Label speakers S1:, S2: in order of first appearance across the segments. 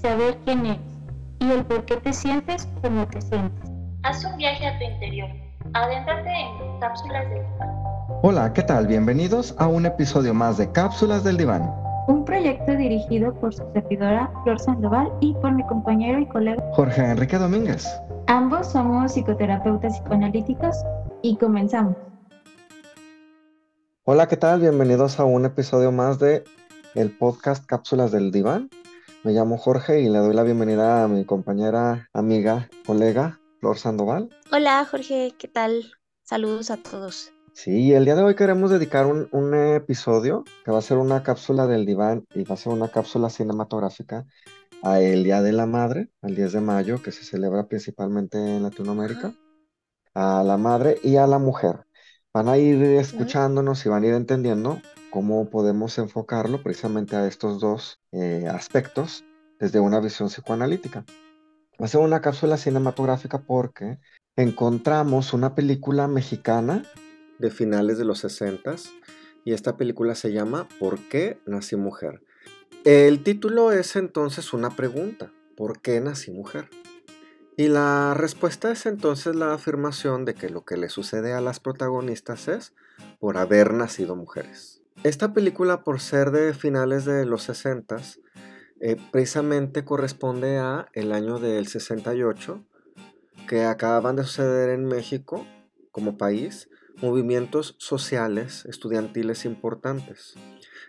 S1: saber quién eres y el por qué te sientes como te sientes. Haz un viaje a tu interior. Adéntrate en cápsulas del diván.
S2: Hola, ¿qué tal? Bienvenidos a un episodio más de Cápsulas del Diván.
S1: Un proyecto dirigido por su servidora Flor Sandoval y por mi compañero y colega.
S2: Jorge Enrique Domínguez.
S1: Ambos somos psicoterapeutas psicoanalíticos y comenzamos.
S2: Hola, ¿qué tal? Bienvenidos a un episodio más de el podcast Cápsulas del Diván. Me llamo Jorge y le doy la bienvenida a mi compañera, amiga, colega, Flor Sandoval.
S3: Hola Jorge, ¿qué tal? Saludos a todos.
S2: Sí, el día de hoy queremos dedicar un, un episodio que va a ser una cápsula del diván y va a ser una cápsula cinematográfica a el Día de la Madre, al 10 de mayo, que se celebra principalmente en Latinoamérica, a la madre y a la mujer. Van a ir escuchándonos y van a ir entendiendo cómo podemos enfocarlo precisamente a estos dos eh, aspectos desde una visión psicoanalítica. Va a ser una cápsula cinematográfica porque encontramos una película mexicana de finales de los 60 y esta película se llama ¿Por qué nací mujer? El título es entonces una pregunta, ¿por qué nací mujer? Y la respuesta es entonces la afirmación de que lo que le sucede a las protagonistas es por haber nacido mujeres. Esta película, por ser de finales de los 60, eh, precisamente corresponde a el año del 68, que acaban de suceder en México como país movimientos sociales estudiantiles importantes.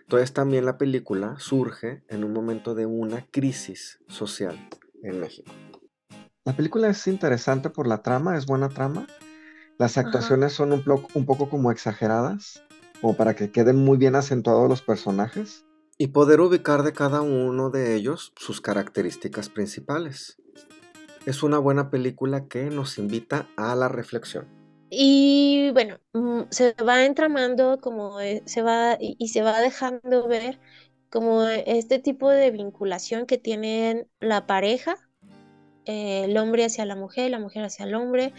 S2: Entonces también la película surge en un momento de una crisis social en México. La película es interesante por la trama, es buena trama. Las actuaciones son un, un poco como exageradas, como para que queden muy bien acentuados los personajes y poder ubicar de cada uno de ellos sus características principales. Es una buena película que nos invita a la reflexión.
S3: Y bueno, mm, se va entramando como eh, se va y, y se va dejando ver como este tipo de vinculación que tienen la pareja, eh, el hombre hacia la mujer, la mujer hacia el hombre,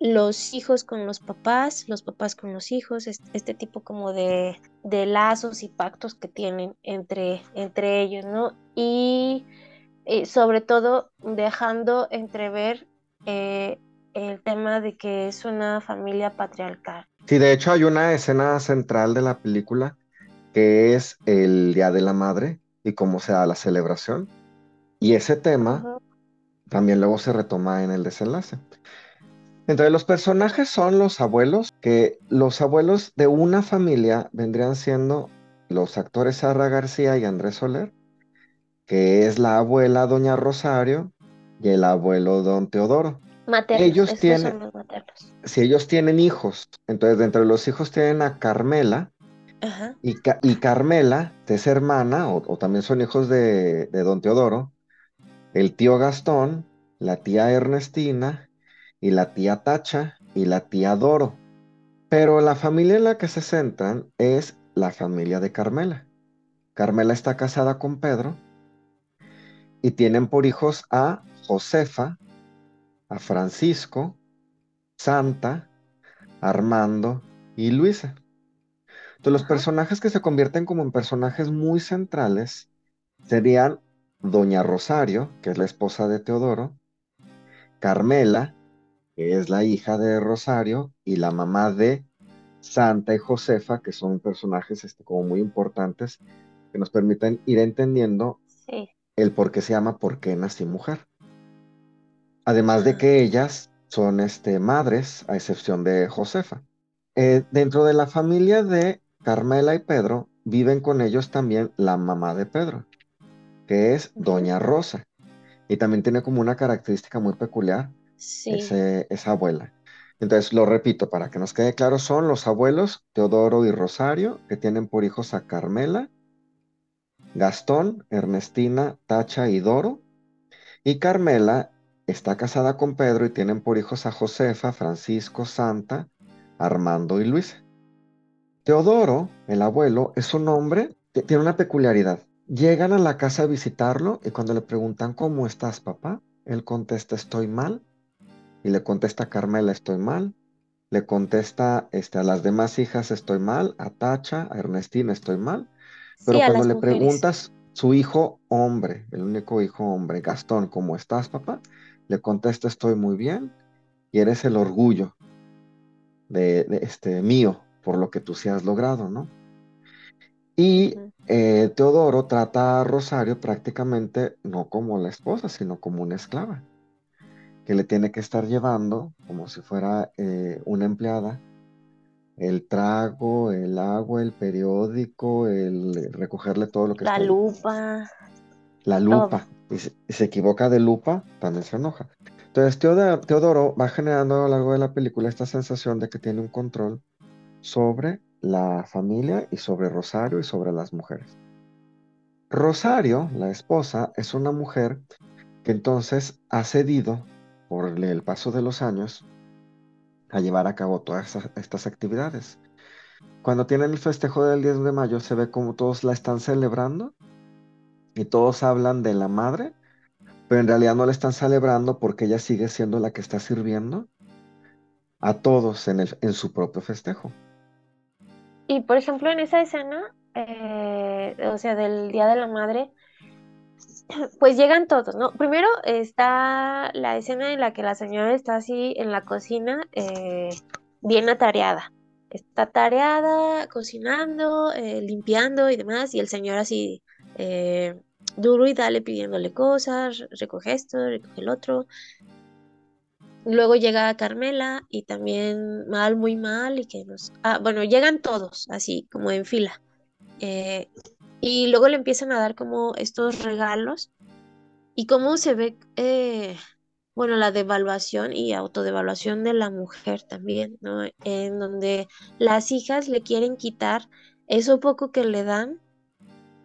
S3: los hijos con los papás, los papás con los hijos, es- este tipo como de, de lazos y pactos que tienen entre, entre ellos, ¿no? Y eh, sobre todo dejando entrever eh, el tema de que es una familia patriarcal.
S2: Sí, de hecho hay una escena central de la película que es el Día de la Madre y cómo se da la celebración. Y ese tema también luego se retoma en el desenlace. Entre los personajes son los abuelos, que los abuelos de una familia vendrían siendo los actores Sara García y Andrés Soler, que es la abuela Doña Rosario y el abuelo Don Teodoro.
S3: Maternos,
S2: Ellos tienen-
S3: son los maternos.
S2: Si ellos tienen hijos, entonces dentro de los hijos tienen a Carmela,
S3: Ajá.
S2: Y, Ca- y Carmela, que es hermana, o, o también son hijos de, de don Teodoro, el tío Gastón, la tía Ernestina, y la tía Tacha, y la tía Doro. Pero la familia en la que se centran es la familia de Carmela. Carmela está casada con Pedro y tienen por hijos a Josefa, a Francisco, Santa, Armando y Luisa. Entonces, los personajes que se convierten como en personajes muy centrales serían Doña Rosario, que es la esposa de Teodoro, Carmela, que es la hija de Rosario, y la mamá de Santa y Josefa, que son personajes este, como muy importantes que nos permiten ir entendiendo
S3: Sí.
S2: el por qué se llama ¿Por qué nací mujer? Además de que ellas son este, madres, a excepción de Josefa. Eh, dentro de la familia de Carmela y Pedro, viven con ellos también la mamá de Pedro, que es. Doña Rosa. Y también tiene como una característica muy peculiar, Esa abuela. Entonces, lo repito, para que nos quede claro, son los abuelos Teodoro y Rosario, que tienen por hijos a Carmela, Gastón, Ernestina, Tacha y Doro, Y Carmela está casada con Pedro y tienen por hijos a Josefa, Francisco, Santa, Armando y Luisa. Teodoro, el abuelo, es un hombre que tiene una peculiaridad. Llegan a la casa a visitarlo y cuando le preguntan ¿cómo estás, papá? Él contesta estoy mal. Y le contesta a Carmela estoy mal. Le contesta este, a las demás hijas estoy mal, a Tacha, a Ernestina estoy mal. Pero cuando le preguntas su hijo hombre, el único hijo hombre, Gastón, ¿cómo estás, papá? Le contesta estoy muy bien y eres el orgullo de, este mío por lo que tú sí has logrado, ¿no? Y eh, Teodoro trata a Rosario prácticamente no como la esposa, sino como una esclava, que le tiene que estar llevando como si fuera eh, una empleada el trago, el agua, el periódico, el recogerle todo lo que
S3: La lupa.
S2: La lupa. Y se, equivoca de lupa, también se enoja. Entonces Teodoro, va generando a lo largo de la película esta sensación de que tiene un control sobre la familia y sobre Rosario y sobre las mujeres. Rosario, la esposa, es una mujer que entonces ha cedido por el paso de los años a llevar a cabo todas estas actividades. Cuando tienen el festejo del 10 de mayo se ve como todos la están celebrando y todos hablan de la madre, pero en realidad no la están celebrando porque ella sigue siendo la que está sirviendo a todos en, su propio festejo.
S3: Y por ejemplo en esa escena, eh, o sea, del Día de la Madre, pues llegan todos, ¿no? Primero está la escena en la que la señora está así en la cocina, eh, bien atareada. Está tareada, cocinando, eh, limpiando y demás, y el señor así eh, duro y dale pidiéndole cosas, recoge esto, recoge el otro. Luego llega Carmela y también mal, muy mal, y que nos... Ah, bueno, llegan todos, así, como en fila. Y luego le empiezan a dar como estos regalos y cómo se ve, eh, bueno, la devaluación y autodevaluación de la mujer también, ¿no? En donde las hijas le quieren quitar eso poco que le dan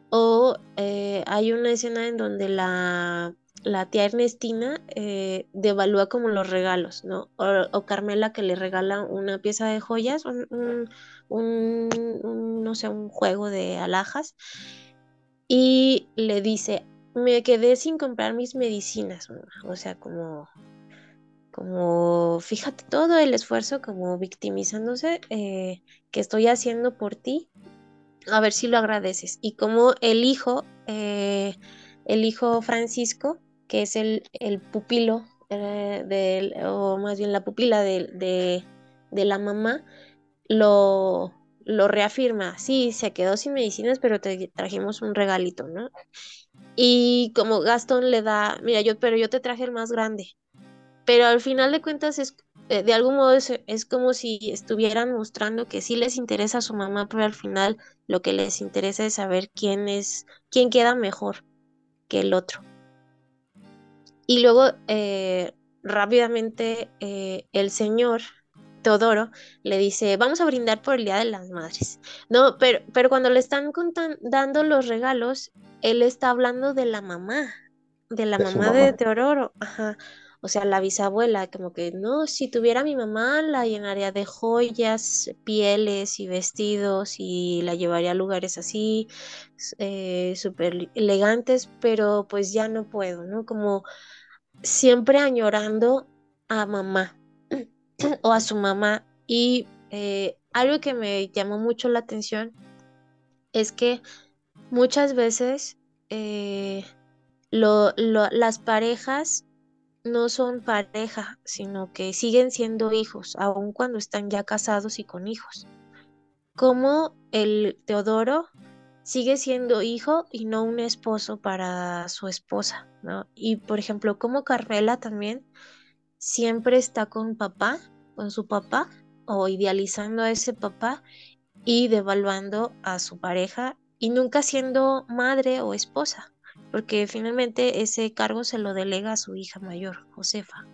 S3: o eh, hay una escena en donde la, la tía Ernestina eh, devalúa como los regalos, ¿no? O, Carmela que le regala una pieza de joyas, un, no sé, un juego de alhajas y le dice, me quedé sin comprar mis medicinas, o sea, como, como, fíjate todo el esfuerzo, como victimizándose eh, que estoy haciendo por ti, a ver si lo agradeces. Y como el hijo, eh, el hijo Francisco, que es el, el pupilo, eh, o más bien la pupila de, de la mamá, lo, lo reafirma, sí, se quedó sin medicinas, pero te trajimos un regalito, ¿no? Y como Gastón le da, mira, yo, pero yo te traje el más grande. Pero al final de cuentas es, eh, de algún modo es, es, como si estuvieran mostrando que sí les interesa a su mamá, pero al final lo que les interesa es saber quién es, quién queda mejor que el otro. Y luego eh, rápidamente eh, el señor Teodoro le dice, vamos a brindar por el Día de las Madres. No, pero, pero cuando le están dando los regalos, él está hablando de la mamá, de la mamá, de Teodoro. Ajá. O sea, la bisabuela, como que, no, si tuviera mi mamá, la llenaría de joyas, pieles y vestidos y la llevaría a lugares así, eh, súper elegantes, pero pues ya no puedo, ¿no? Como siempre añorando a mamá. o a su mamá. Y eh, algo que me llamó mucho la atención es que muchas veces eh, las parejas no son pareja, sino que siguen siendo hijos, aun cuando están ya casados y con hijos. Como el Teodoro sigue siendo hijo y no un esposo para su esposa, ¿no? Y por ejemplo, como Carmela también siempre está con papá, con su papá, o idealizando a ese papá y devaluando a su pareja y nunca siendo madre o esposa, porque finalmente ese cargo se lo delega a su hija mayor, Josefa.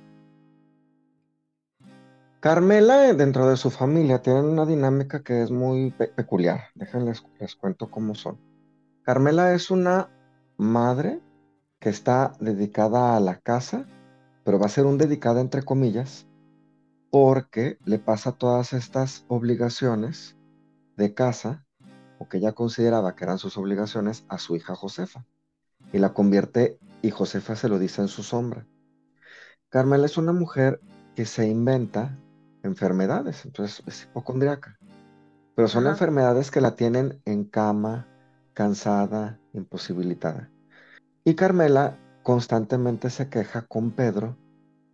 S2: Carmela, dentro de su familia, tiene una dinámica que es muy peculiar. Déjenles les cuento cómo son. Carmela es una madre que está dedicada a la casa, pero va a ser un dedicada entre comillas, porque le pasa todas estas obligaciones de casa, o que ella consideraba que eran sus obligaciones, a su hija Josefa. Y la convierte, y Josefa se lo dice en su sombra. Carmela es una mujer que se inventa enfermedades, entonces es hipocondriaca. Pero son enfermedades que la tienen en cama, cansada, imposibilitada. Y Carmela constantemente se queja con Pedro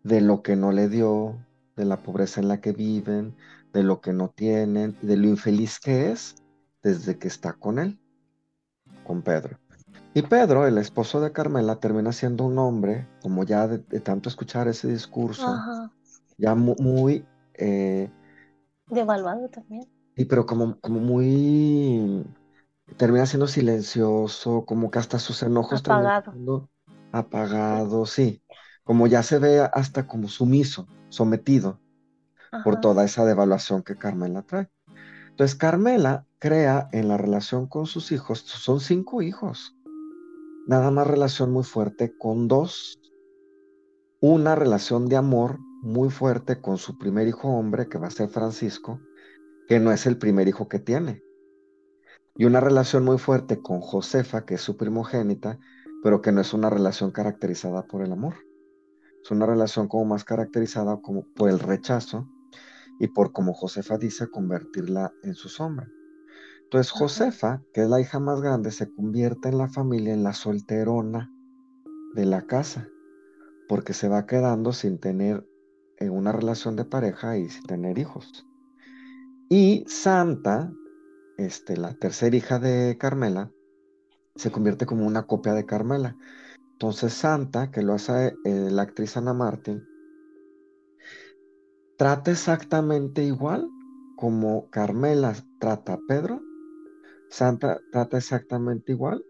S2: de lo que no le dio, de la pobreza en la que viven, de lo que no tienen, de lo infeliz que es desde que está con él, con Pedro. Y Pedro, el esposo de Carmela, termina siendo un hombre, como ya de, tanto escuchar ese discurso, ya muy... Eh,
S3: Devaluado también.
S2: Sí, pero como, como muy termina siendo silencioso, como que hasta sus enojos
S3: apagado.
S2: Apagado, sí, como ya se ve hasta como sumiso, sometido por toda esa devaluación que Carmela trae. Entonces Carmela crea en la relación con sus hijos, son cinco hijos, nada más relación muy fuerte con dos, una relación de amor muy fuerte con su primer hijo hombre, que va a ser Francisco, que no es el primer hijo que tiene. Y una relación muy fuerte con Josefa, que es su primogénita, pero que no es una relación caracterizada por el amor. Es una relación como más caracterizada como por el rechazo y por, como Josefa dice, convertirla en su sombra. Entonces Josefa, que es la hija más grande, se convierte en la familia en la solterona de la casa, porque se va quedando sin tener eh, una relación de pareja y sin tener hijos. Y Santa, este, la tercera hija de Carmela, se convierte como una copia de Carmela. Entonces Santa, que lo hace eh, la actriz Ana Martín, trata exactamente igual como Carmela trata a Pedro, Santa trata exactamente igual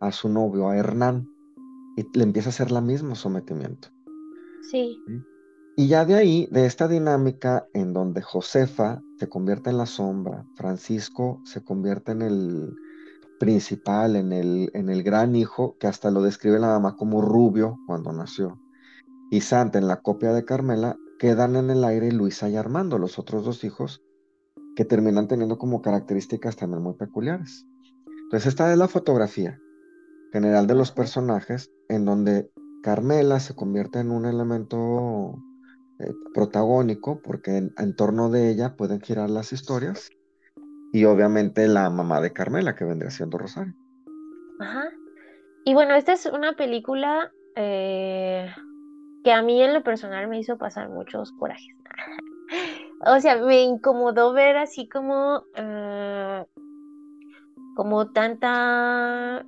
S2: a su novio, a Hernán, y le empieza a hacer la mismo sometimiento.
S3: Sí.
S2: Y ya de ahí, de esta dinámica en donde Josefa se convierte en la sombra, Francisco se convierte en el principal, en el, en el gran hijo, que hasta lo describe la mamá como rubio cuando nació, y Santa en la copia de Carmela, quedan en el aire Luisa y Armando, los otros dos hijos, que terminan teniendo como características también muy peculiares. Entonces esta es la fotografía general de los personajes, en donde Carmela se convierte en un elemento eh, protagónico, porque en, torno de ella pueden girar las historias, y obviamente la mamá de Carmela, que vendría siendo Rosario.
S3: Ajá. Y bueno, esta es una película eh, que a mí en lo personal me hizo pasar muchos corajes. o sea, me incomodó ver así como, eh, como tanta,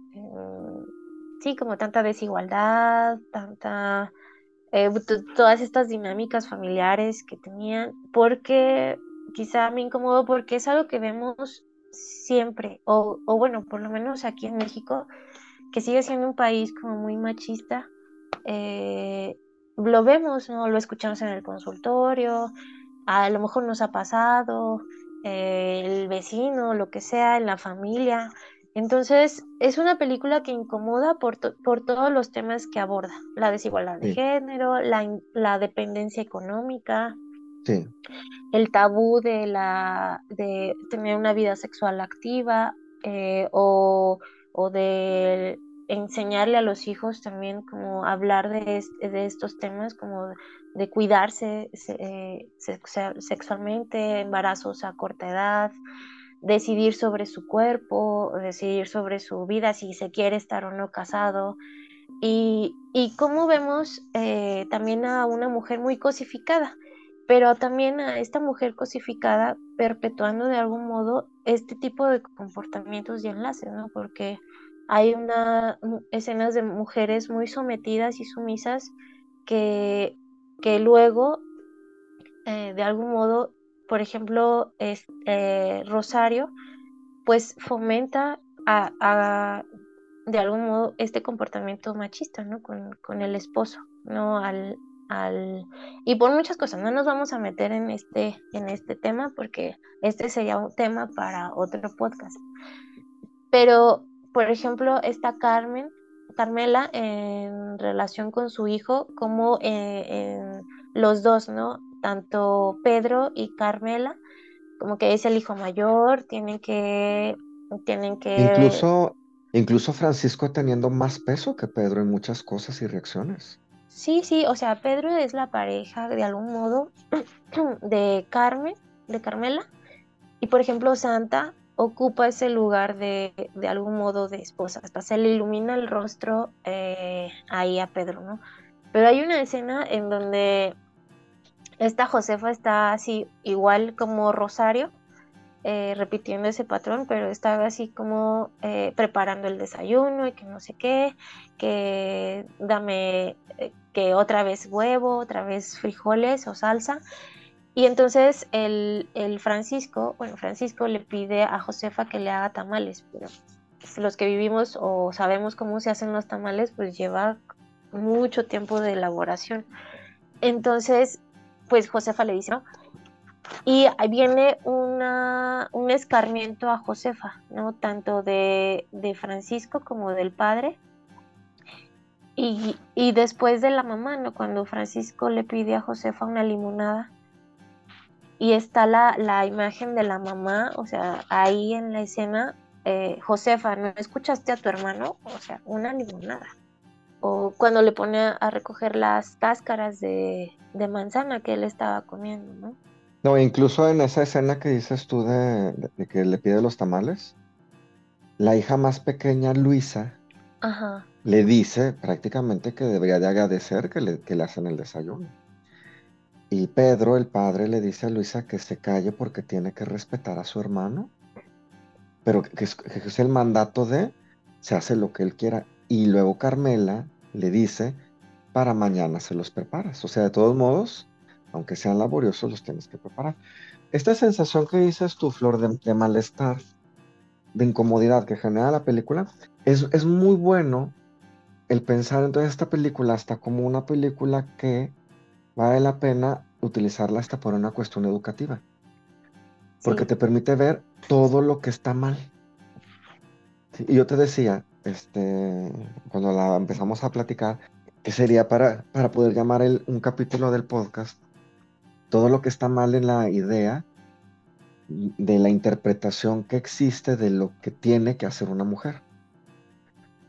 S3: sí, como tanta desigualdad, tanta eh, todas estas dinámicas familiares que tenían, porque quizá me incomodo porque es algo que vemos siempre, o, bueno, por lo menos aquí en México, que sigue siendo un país como muy machista, eh, lo vemos, ¿no? Lo escuchamos en el consultorio, a lo mejor nos ha pasado, eh, el vecino, lo que sea, en la familia, entonces, es una película que incomoda por, por todos los temas que aborda, la desigualdad de género, la, dependencia económica, el tabú de, la, de tener una vida sexual activa eh, o, de enseñarle a los hijos también como hablar de, de estos temas, como de cuidarse eh, sexualmente, embarazos a corta edad, decidir sobre su cuerpo, decidir sobre su vida, si se quiere estar o no casado. Y, y cómo vemos eh, también a una mujer muy cosificada, pero también a esta mujer cosificada perpetuando de algún modo este tipo de comportamientos y enlaces, ¿no? Porque hay una escenas de mujeres muy sometidas y sumisas que, que luego eh, de algún modo por ejemplo, es, eh, Rosario, pues fomenta a, de algún modo este comportamiento machista, ¿no? Con, el esposo, ¿no? Al, y por muchas cosas, no nos vamos a meter en este, en este tema porque este sería un tema para otro podcast. Pero, por ejemplo, esta Carmen Carmela en relación con su hijo, como en los dos, ¿no? Tanto Pedro y Carmela, como que es el hijo mayor, tienen que, tienen que...
S2: Incluso, incluso Francisco teniendo más peso que Pedro en muchas cosas y reacciones.
S3: Sí, sí, o sea, Pedro es la pareja de algún modo de Carmen, de Carmela, y por ejemplo Santa ocupa ese lugar de, de algún modo de esposa, hasta se le ilumina el rostro eh, ahí a Pedro, ¿no? Pero hay una escena en donde esta Josefa está así, igual como Rosario, eh, repitiendo ese patrón, pero está así como eh, preparando el desayuno y que no sé qué, que dame, que otra vez huevo, otra vez frijoles o salsa. Y entonces el, el, Francisco, bueno, Francisco le pide a Josefa que le haga tamales, pero los que vivimos o sabemos cómo se hacen los tamales, pues lleva mucho tiempo de elaboración. Entonces pues Josefa le dice, ¿no? Y ahí viene un escarmiento a Josefa, ¿no? Tanto de, Francisco como del padre. Y, después de la mamá, ¿no? Cuando Francisco le pide a Josefa una limonada y está la, la imagen de la mamá, o sea, ahí en la escena, eh, Josefa, ¿no escuchaste a tu hermano? O sea, una limonada o cuando le pone a recoger las cáscaras de, manzana que él estaba comiendo, ¿no?
S2: No, incluso en esa escena que dices tú de, que le pide los tamales, la hija más pequeña, Luisa, le dice prácticamente que debería de agradecer que le, que le hacen el desayuno. Y Pedro, el padre, le dice a Luisa que se calle porque tiene que respetar a su hermano, pero que es el mandato de se hace lo que él quiera. Y luego Carmela le dice, para mañana se los preparas. O sea, de todos modos, aunque sean laboriosos, los tienes que preparar. Esta sensación que dices tu Flor, de, malestar, de incomodidad que genera la película, es, es muy bueno el pensar entonces esta película hasta como una película que vale la pena utilizarla hasta por una cuestión educativa. Porque te permite ver todo lo que está mal. Y yo te decía, este, cuando la empezamos a platicar, que sería para, para poder llamar el, un capítulo del podcast, todo lo que está mal en la idea de la interpretación que existe de lo que tiene que hacer una mujer.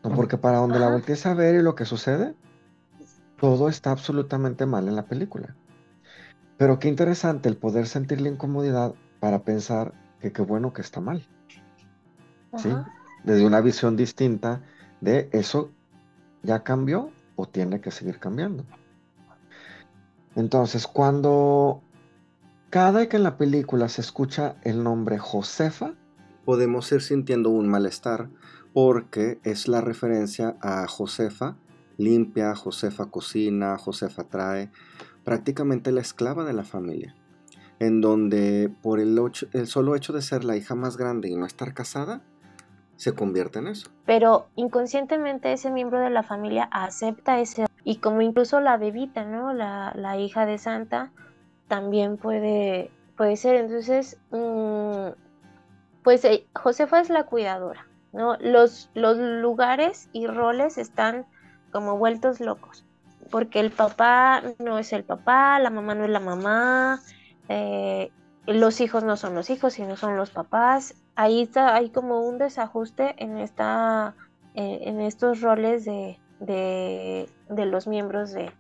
S2: ¿No? Porque para donde la voltees a ver y lo que sucede, todo está absolutamente mal en la película. Pero qué interesante el poder sentir la incomodidad para pensar que qué bueno que está mal. ¿Sí? desde una visión distinta de eso ya cambió o tiene que seguir cambiando. Entonces, cuando cada que en la película se escucha el nombre Josefa, podemos ir sintiendo un malestar porque es la referencia a Josefa limpia, Josefa cocina, Josefa trae, prácticamente la esclava de la familia, en donde por el, el solo hecho de ser la hija más grande y no estar casada, se convierte en eso.
S3: Pero inconscientemente ese miembro de la familia acepta ese, y como incluso la bebita, ¿no? La, la hija de Santa también puede, puede ser. Entonces, mm, pues eh, Josefa es la cuidadora, ¿no? Los, los lugares y roles están como vueltos locos, porque el papá no es el papá, la mamá no es la mamá, eh, los hijos no son los hijos, sino son los papás, ahí está, hay como un desajuste en esta, eh, en estos roles de, de, los miembros de,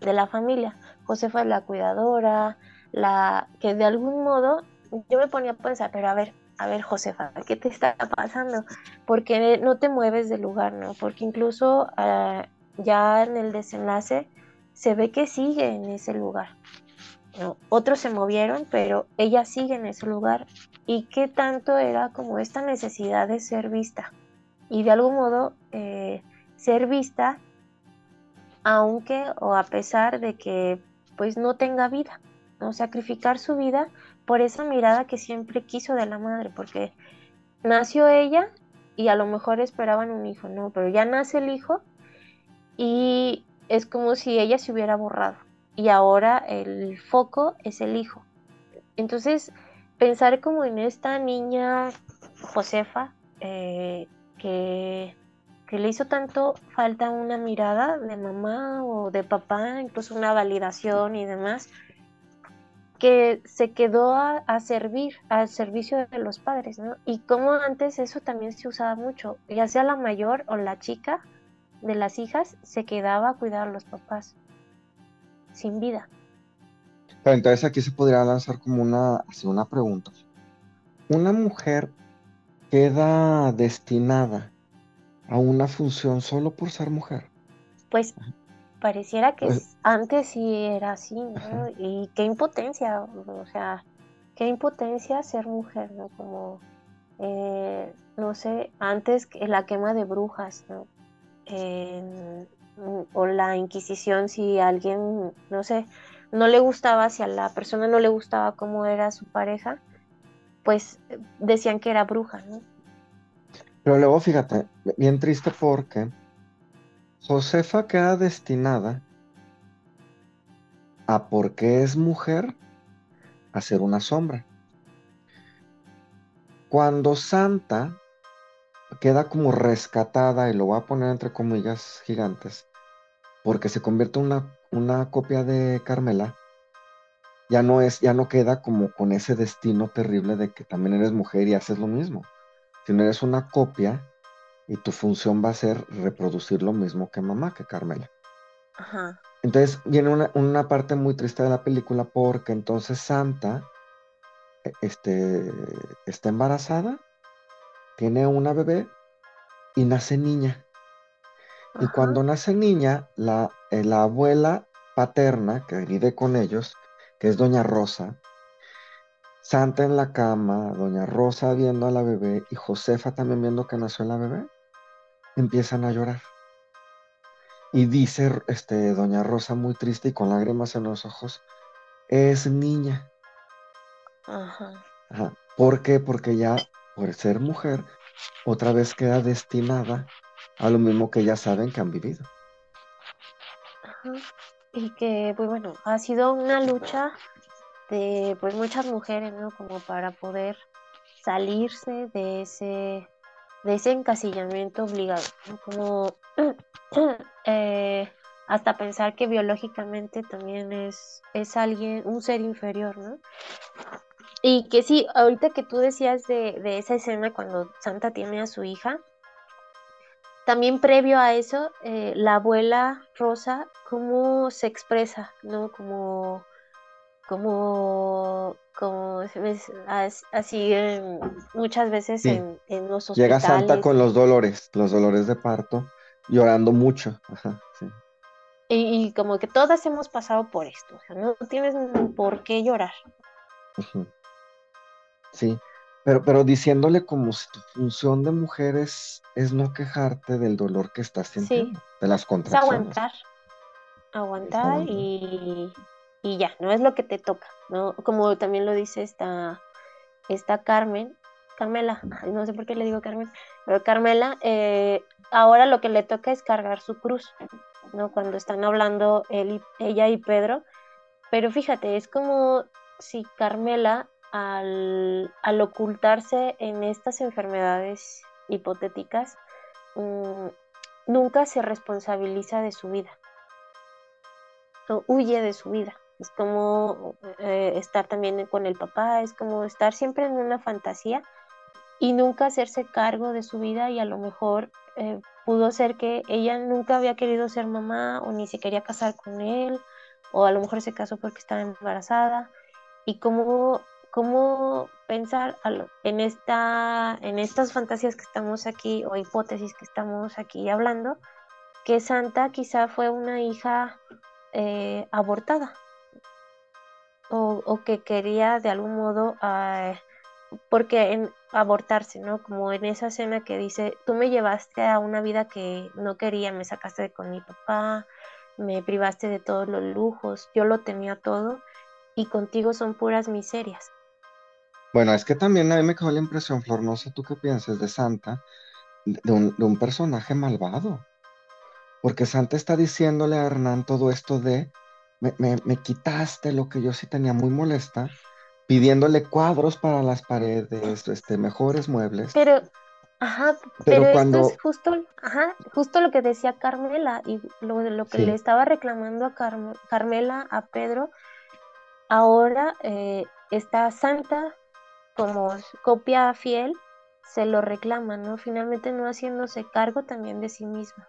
S3: de, la familia. Josefa es la cuidadora, la que de algún modo yo me ponía a pensar, pero a ver, a ver, Josefa, ¿qué te está pasando? Porque no te mueves del lugar, ¿no? Porque incluso ah, ya en el desenlace se ve que sigue en ese lugar. Otros se movieron, pero ella sigue en ese lugar. ¿Y qué tanto era como esta necesidad de ser vista? Y de algún modo eh, ser vista, aunque o a pesar de que pues no tenga vida, ¿no? Sacrificar su vida por esa mirada que siempre quiso de la madre, porque nació ella y a lo mejor esperaban un hijo, ¿no? Pero ya nace el hijo y es como si ella se hubiera borrado y ahora el foco es el hijo. Entonces, pensar como en esta niña Josefa, eh, que, que le hizo tanto falta una mirada de mamá o de papá, incluso una validación y demás, que se quedó a, servir, al servicio de los padres, ¿no? Y como antes eso también se usaba mucho, ya sea la mayor o la chica de las hijas, se quedaba a cuidar a los papás, sin vida.
S2: Pero entonces aquí se podría lanzar como una, así una pregunta. ¿Una mujer queda destinada a una función solo por ser mujer?
S3: Pues pareciera que pues antes sí era así, ¿no? Y qué impotencia, o sea, qué impotencia ser mujer, ¿no? Como, eh, no sé, antes la quema de brujas, ¿no? o la Inquisición, si alguien, no sé, no le gustaba, si a la persona no le gustaba cómo era su pareja, pues decían que era bruja, ¿no?
S2: Pero luego fíjate, bien triste porque Josefa queda destinada a porque es mujer a ser una sombra. Cuando Santa queda como rescatada, y lo voy a poner entre comillas gigantes, porque se convierte en una, una copia de Carmela, ya no es, ya no queda como con ese destino terrible de que también eres mujer y haces lo mismo, sino eres una copia y tu función va a ser reproducir lo mismo que mamá, que Carmela. Entonces viene una, parte muy triste de la película porque entonces Santa e, este, está embarazada, tiene una bebé y nace niña. Y cuando nace niña, la, eh, la abuela paterna que vive con ellos, que es Doña Rosa, Santa en la cama, Doña Rosa viendo a la bebé y Josefa también viendo que nació la bebé, empiezan a llorar. Y dice este, Doña Rosa muy triste y con lágrimas en los ojos, es niña. Ajá. ¿Por qué? Porque ya por ser mujer, otra vez queda destinada a lo mismo que ya saben que han vivido.
S3: Ajá. Y que, pues bueno, ha sido una lucha de pues muchas mujeres, ¿no? Como para poder salirse de ese de ese encasillamiento obligado, como eh, hasta pensar que biológicamente también es, es alguien, un ser inferior, ¿no? Y que sí, ahorita que tú decías de, esa escena cuando Santa tiene a su hija, también previo a eso, eh, la abuela Rosa, cómo se expresa, ¿no? Como como, como así muchas veces en, los hospitales.
S2: Llega Santa con los dolores, los dolores de parto, llorando mucho.
S3: y, como que todas hemos pasado por esto, o sea, no tienes por qué llorar.
S2: Sí, pero, pero diciéndole como si tu función de mujer es, no quejarte del dolor que estás sintiendo, de las contracciones.
S3: Es aguantar, aguantar y y ya, no es lo que te toca, ¿no? Como también lo dice esta, esta Carmen, Carmela, no sé por qué le digo Carmen, pero Carmela, eh, ahora lo que le toca es cargar su cruz, ¿no? Cuando están hablando él ella y Pedro, pero fíjate, es como si Carmela al, ocultarse en estas enfermedades hipotéticas, mm, nunca se responsabiliza de su vida, huye de su vida es como eh, estar también con el papá, es como estar siempre en una fantasía y nunca hacerse cargo de su vida y a lo mejor eh, pudo ser que ella nunca había querido ser mamá o ni se quería casar con él o a lo mejor se casó porque estaba embarazada y cómo, cómo pensar en, esta, en estas fantasías que estamos aquí o hipótesis que estamos aquí hablando, que Santa quizá fue una hija eh, abortada o, que quería de algún modo, ah, porque en, abortarse, ¿no? Como en esa escena que dice, tú me llevaste a una vida que no quería, me sacaste con mi papá, me privaste de todos los lujos, yo lo tenía todo y contigo son puras miserias.
S2: Bueno, es que también a mí me quedó la impresión, Flor, no sé tú qué piensas de Santa, de un, de un personaje malvado. Porque Santa está diciéndole a Hernán todo esto de me, quitaste lo que yo sí tenía muy molesta, pidiéndole cuadros para las paredes, este, mejores muebles.
S3: Pero, Ajá, pero, esto es justo, ajá, justo lo que decía Carmela y lo, lo que le estaba reclamando a Carmela, a Pedro. Ahora eh, esta santa, como copia fiel, se lo reclama, ¿no? Finalmente no haciéndose cargo también de sí misma.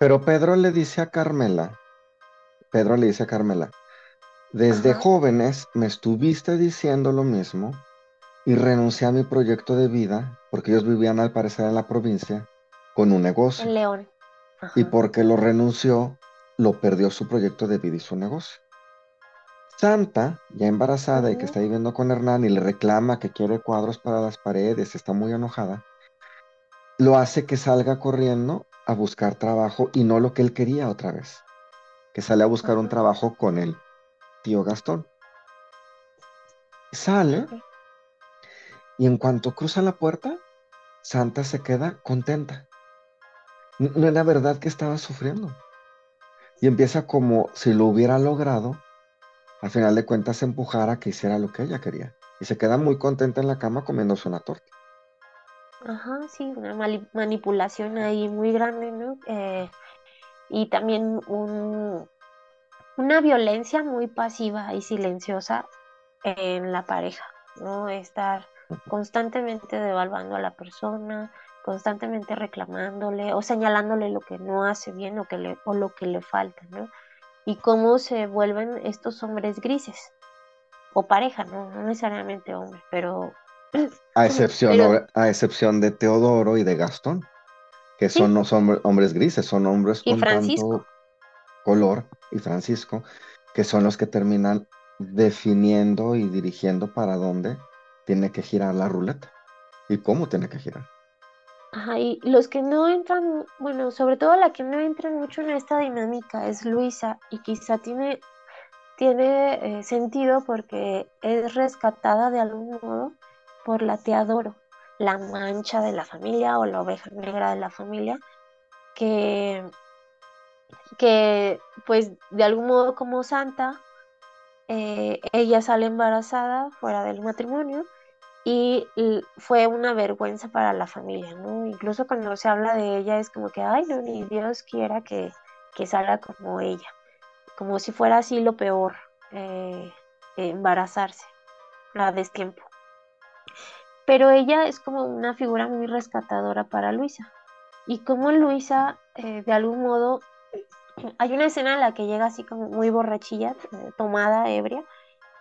S2: Pero Pedro le dice a Carmela, Pedro le dice a Carmela, desde jóvenes me estuviste diciendo lo mismo y renuncié a mi proyecto de vida porque ellos vivían al parecer en la provincia con un negocio.
S3: En León.
S2: Y porque lo renunció, lo perdió su proyecto de vida y su negocio. Santa, ya embarazada y que está viviendo con Hernán y le reclama que quiere cuadros para las paredes, está muy enojada, lo hace que salga corriendo a buscar trabajo y no lo que él quería otra vez, que sale a buscar un trabajo con el tío Gastón. Sale y en cuanto cruza la puerta, Santa se queda contenta. No era verdad que estaba sufriendo. Y empieza como si lo hubiera logrado, al final de cuentas empujar a que hiciera lo que ella quería. Y se queda muy contenta en la cama comiéndose una torta.
S3: Ajá, sí, una manipulación ahí muy grande, ¿no? Eh, y también una violencia muy pasiva y silenciosa en la pareja, ¿no? Estar constantemente devaluando a la persona, constantemente reclamándole o señalándole lo que no hace bien o, que le, o lo que le falta, ¿no? Y cómo se vuelven estos hombres grises o pareja, no, no necesariamente hombres, pero...
S2: A excepción, a excepción de Teodoro y de Gastón, que son los hombres, grises, son hombres con tanto color, y Francisco, que son los que terminan definiendo y dirigiendo para dónde tiene que girar la ruleta y cómo tiene que girar.
S3: Ajá, y los que no entran, bueno, sobre todo la que no entra mucho en esta dinámica es Luisa y quizá tiene, tiene eh, sentido porque es rescatada de algún modo por la Teadoro, la mancha de la familia o la oveja negra de la familia, que, que pues de algún modo como santa eh, ella sale embarazada fuera del matrimonio y fue una vergüenza para la familia, ¿no? Incluso cuando se habla de ella es como que, ay, no, ni Dios quiera que, salga como ella, como si fuera así lo peor, eh, embarazarse, la destiempo. Pero ella es como una figura muy rescatadora para Luisa. Y como Luisa, eh, de algún modo, hay una escena en la que llega así como muy borrachilla, eh, tomada, ebria,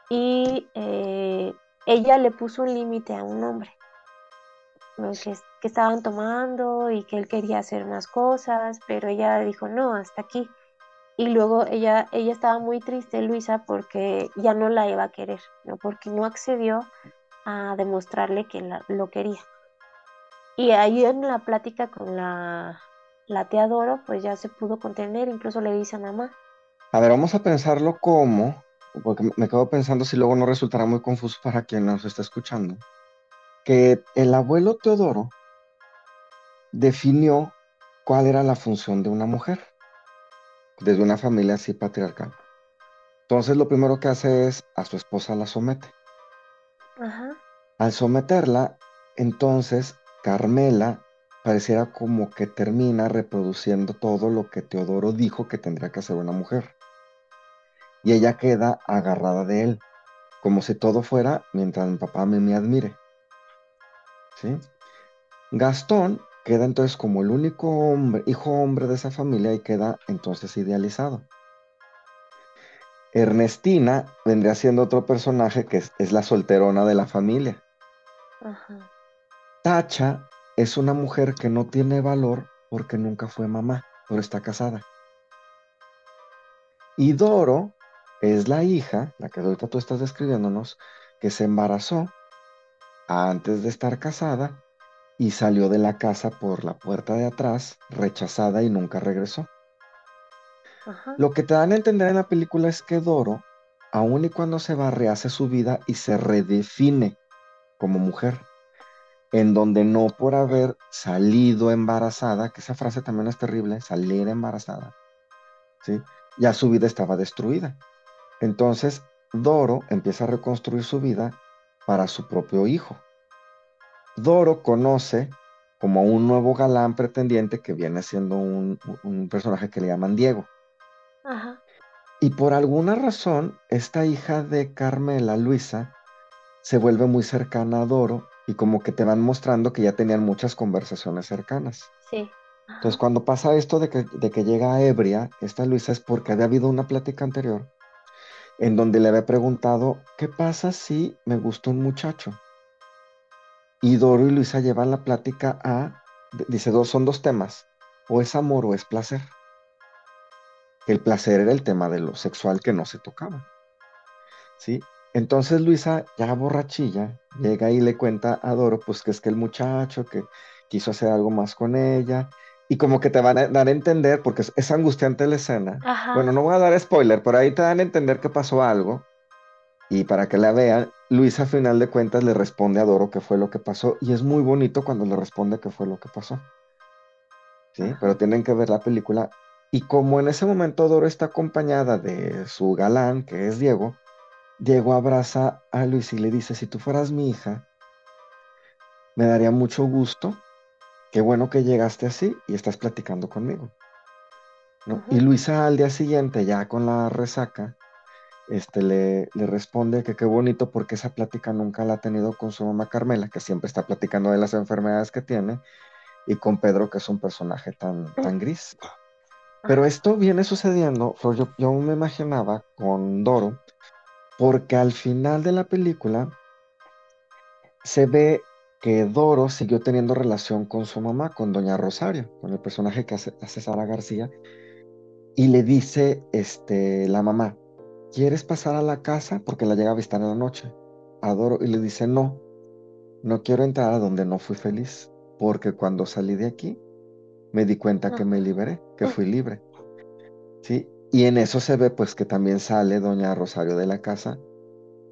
S3: y eh, ella le puso un límite a un hombre, que, que, estaban tomando y que él quería hacer más cosas, pero ella dijo, no, hasta aquí. Y luego ella, ella estaba muy triste, Luisa, porque ya no la iba a querer, ¿no? porque no accedió a demostrarle que lo quería. Y ahí en la plática con la, la pues ya se pudo contener, incluso le dice a mamá.
S2: A ver, vamos a pensarlo como, porque me quedo pensando si luego no resultará muy confuso para quien nos está escuchando, que el abuelo Teodoro definió cuál era la función de una mujer desde una familia así patriarcal. Entonces lo primero que hace es a su esposa la somete. Al someterla, entonces Carmela pareciera como que termina reproduciendo todo lo que Teodoro dijo que tendría que hacer una mujer. Y ella queda agarrada de él, como si todo fuera mientras mi papá me, me admire. ¿Sí? Gastón queda entonces como el único hombre, hijo hombre de esa familia y queda entonces idealizado. Ernestina vendría siendo otro personaje que es, la solterona de la familia. Tacha es una mujer que no tiene valor porque nunca fue mamá, pero está casada. Y Doro es la hija, la que ahorita tú estás describiéndonos, que se embarazó antes de estar casada y salió de la casa por la puerta de atrás, rechazada y nunca regresó. Lo que te dan a entender en la película es que Doro, aun y cuando se va, rehace su vida y se redefine como mujer en donde no por haber salido embarazada, que esa frase también es terrible, salir embarazada, ¿sí? ya su vida estaba destruida. Entonces, Doro empieza a reconstruir su vida para su propio hijo. Doro conoce como un nuevo galán pretendiente que viene siendo un, personaje que le llaman Diego. Y por alguna razón, esta hija de Carmela, Luisa, se vuelve muy cercana a Doro y como que te van mostrando que ya tenían muchas conversaciones cercanas.
S3: Sí.
S2: Entonces, cuando pasa esto de que, de que llega a ebria, esta Luisa es porque había habido una plática anterior en donde le había preguntado, ¿qué pasa si me gusta un muchacho? Y Doro y Luisa llevan la plática a, dice, dos, son dos temas, o es amor o es placer. El placer era el tema de lo sexual que no se tocaba. ¿Sí? Entonces Luisa, ya borrachilla, llega y le cuenta a Doro, pues que es que el muchacho que quiso hacer algo más con ella, y como que te van a dar a entender, porque es, angustiante la escena. Bueno, no voy a dar spoiler, pero ahí te dan a entender que pasó algo, y para que la vean, Luisa a final de cuentas le responde a Doro qué fue lo que pasó, y es muy bonito cuando le responde qué fue lo que pasó. ¿Sí? Pero tienen que ver la película. Y como en ese momento Doro está acompañada de su galán, que es Diego, Diego abraza a Luis y le dice, si tú fueras mi hija, me daría mucho gusto, qué bueno que llegaste así y estás platicando conmigo. Y Luisa al día siguiente, ya con la resaca, este, le, le, responde que qué bonito porque esa plática nunca la ha tenido con su mamá Carmela, que siempre está platicando de las enfermedades que tiene, y con Pedro, que es un personaje tan, tan gris. Pero esto viene sucediendo, yo, yo me imaginaba con Doro, porque al final de la película se ve que Doro siguió teniendo relación con su mamá, con Doña Rosario, con el personaje que hace, Sara García, y le dice este, la mamá, ¿quieres pasar a la casa? Porque la llega a visitar en la noche. A Doro, y le dice, no, no quiero entrar a donde no fui feliz, porque cuando salí de aquí me di cuenta que me liberé, que fui libre. ¿Sí? Y en eso se ve pues que también sale doña Rosario de la casa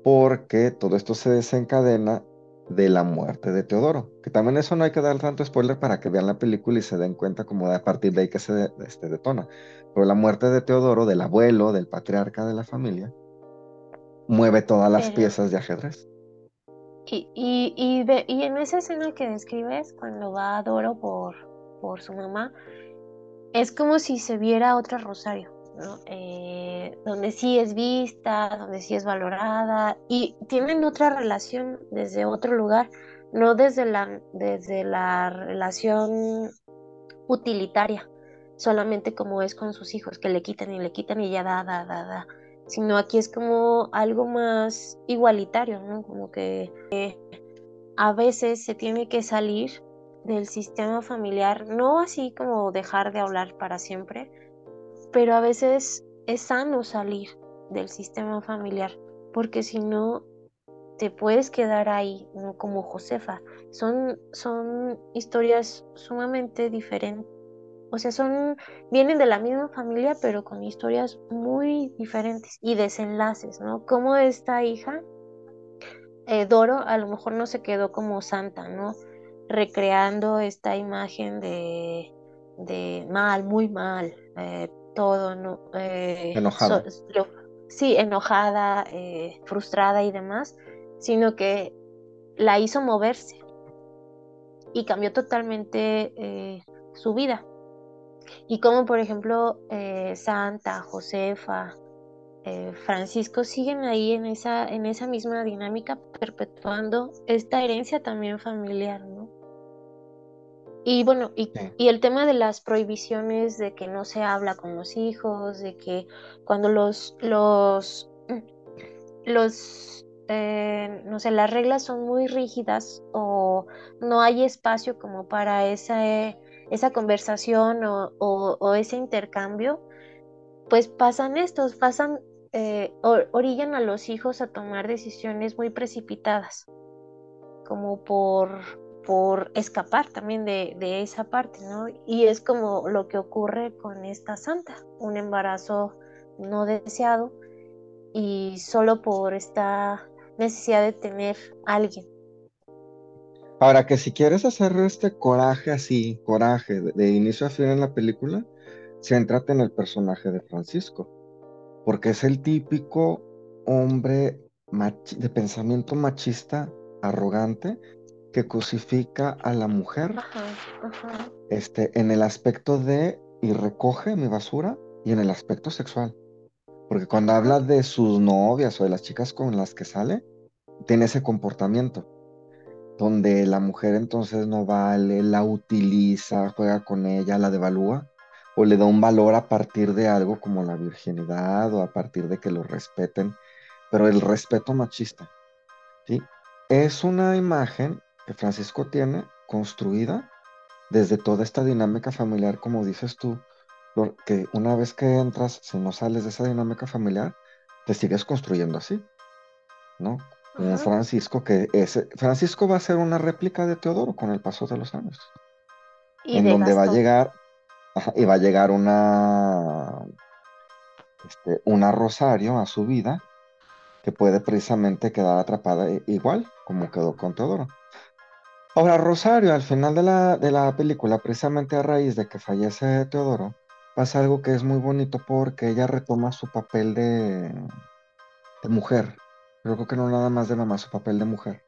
S2: porque todo esto se desencadena de la muerte de Teodoro, que también eso no hay que dar tanto spoiler para que vean la película y se den cuenta como de a partir de ahí que se este, detona. Pero la muerte de Teodoro, del abuelo, del patriarca de la familia, mueve todas las piezas de ajedrez.
S3: Y, y, y, en esa escena que describes, cuando va Doro por, por su mamá, es como si se viera otra Rosario. Eh, donde sí es vista, donde sí es valorada y tienen otra relación desde otro lugar, no desde la, desde la relación utilitaria, solamente como es con sus hijos, que le quitan y le quitan y ya da, da, da, da, sino aquí es como algo más igualitario, ¿no? Como que a veces se tiene que salir del sistema familiar, no así como dejar de hablar para siempre, pero a veces es sano salir del sistema familiar, porque si no, te puedes quedar ahí, como Josefa. Son, son historias sumamente diferentes. O sea, son, vienen de la misma familia, pero con historias muy diferentes y desenlaces, ¿no? Como esta hija, eh, Doro, a lo mejor no se quedó como santa, ¿no? Recreando esta imagen de, de mal, muy mal, eh, todo, ¿no?
S2: Eh, enojada.
S3: sí, enojada, eh, frustrada y demás, sino que la hizo moverse y cambió totalmente su vida. Y como por ejemplo Santa, Josefa, Francisco siguen ahí en esa, en esa misma dinámica, perpetuando esta herencia también familiar, ¿no? Y bueno, y, el tema de las prohibiciones de que no se habla con los hijos, de que cuando los, los, los, eh, no sé, las reglas son muy rígidas o no hay espacio como para esa, esa conversación o, ese intercambio, pues pasan estos, pasan, eh, orillan a los hijos a tomar decisiones muy precipitadas, como por por escapar también de, esa parte, ¿no? Y es como lo que ocurre con esta santa, un embarazo no deseado y solo por esta necesidad de tener alguien.
S2: Ahora que si quieres hacer este coraje así, coraje de, inicio a fin en la película, céntrate en el personaje de Francisco, porque es el típico hombre de pensamiento machista, arrogante, que cosifica a la mujer Este, en el aspecto de y recoge mi basura y en el aspecto sexual. Porque cuando habla de sus novias o de las chicas con las que sale, tiene ese comportamiento, donde la mujer entonces no vale, la utiliza, juega con ella, la devalúa, o le da un valor a partir de algo como la virginidad o a partir de que lo respeten, pero el respeto machista. ¿sí? Es una imagen que Francisco tiene construida desde toda esta dinámica familiar, como dices tú, que una vez que entras, si no sales de esa dinámica familiar, te sigues construyendo así, ¿no? Francisco que es, Francisco va a ser una réplica de Teodoro con el paso de los años. en donde va a llegar, y va a llegar una, este, una Rosario a su vida que puede precisamente quedar atrapada igual como quedó con Teodoro. Ahora, Rosario, al final de la, de la película, precisamente a raíz de que fallece Teodoro, pasa algo que es muy bonito porque ella retoma su papel de, de mujer. Pero creo que no nada más de mamá, su papel de mujer.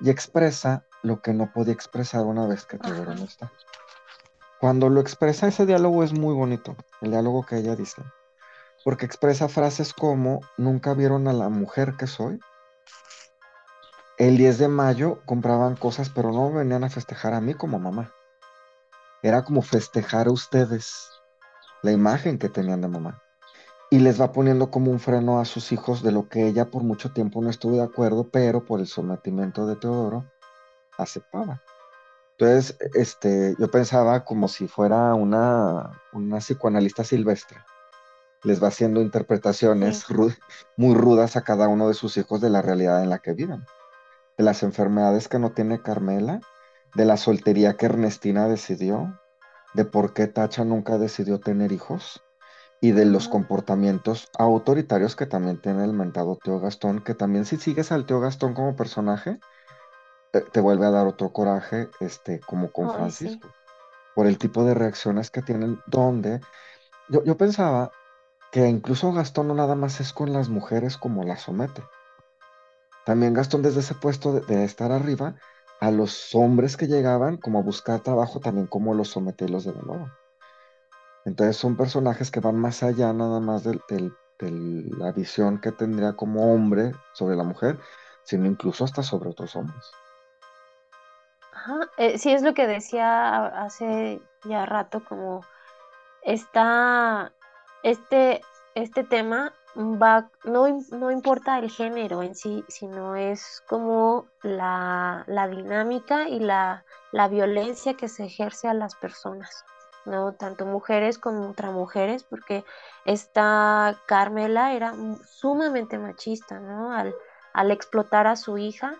S2: Y expresa lo que no podía expresar una vez que Teodoro no está. Cuando lo expresa, ese diálogo es muy bonito, el diálogo que ella dice. Porque expresa frases como, nunca vieron a la mujer que soy. El 10 de mayo compraban cosas, pero no venían a festejar a mí como mamá. Era como festejar a ustedes la imagen que tenían de mamá. Y les va poniendo como un freno a sus hijos de lo que ella por mucho tiempo no estuvo de acuerdo, pero por el sometimiento de Teodoro aceptaba. Entonces, este, yo pensaba como si fuera una, una psicoanalista silvestre. Les va haciendo interpretaciones muy rudas a cada uno de sus hijos de la realidad en la que viven. De las enfermedades que no tiene Carmela, de la soltería que Ernestina decidió, de por qué Tacha nunca decidió tener hijos y de los comportamientos autoritarios que también tiene el mentado Teo Gastón, que también si sigues al Teo Gastón como personaje, te, vuelve a dar otro coraje, este, como con Francisco, por el tipo de reacciones que tienen, donde yo, yo pensaba que incluso Gastón no nada más es con las mujeres como las somete. También Gastón desde ese puesto de estar arriba, a los hombres que llegaban como a buscar trabajo también como los sometía y los devaluaba. Entonces son personajes que van más allá nada más de, la visión que tendría como hombre sobre la mujer, sino incluso hasta sobre otros hombres.
S3: Ajá, eh, sí es lo que decía hace ya rato, como está este, este tema no, no, importa el género en sí, sino es como la, dinámica y la, violencia que se ejerce a las personas, ¿no? Tanto mujeres como contra mujeres, porque esta Carmela era sumamente machista, ¿no? Al, al explotar a su hija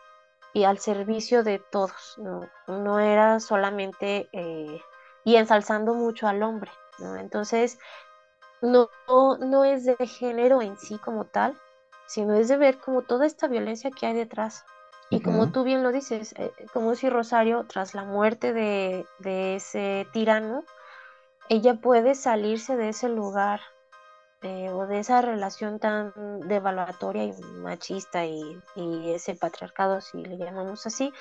S3: y al servicio de todos, ¿no? No era solamente... Eh, y ensalzando mucho al hombre, ¿no? Entonces, no, no, es de género en sí como tal, sino es de ver como toda esta violencia que hay detrás. Y como tú bien lo dices, eh, como si Rosario, tras la muerte de, ese tirano, ella puede salirse de ese lugar eh, o de esa relación tan devaluatoria y machista y, y, ese patriarcado, si le llamamos así,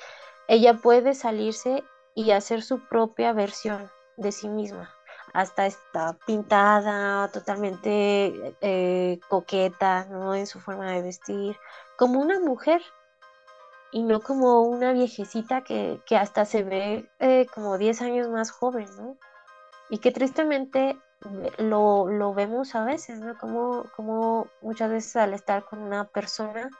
S3: ella puede salirse y hacer su propia versión de sí misma hasta está pintada, totalmente eh, coqueta, ¿no? En su forma de vestir, como una mujer y no como una viejecita que, hasta se ve eh, como 10 años más joven, ¿no? Y que tristemente lo, vemos a veces, ¿no? Como, como muchas veces al estar con una persona,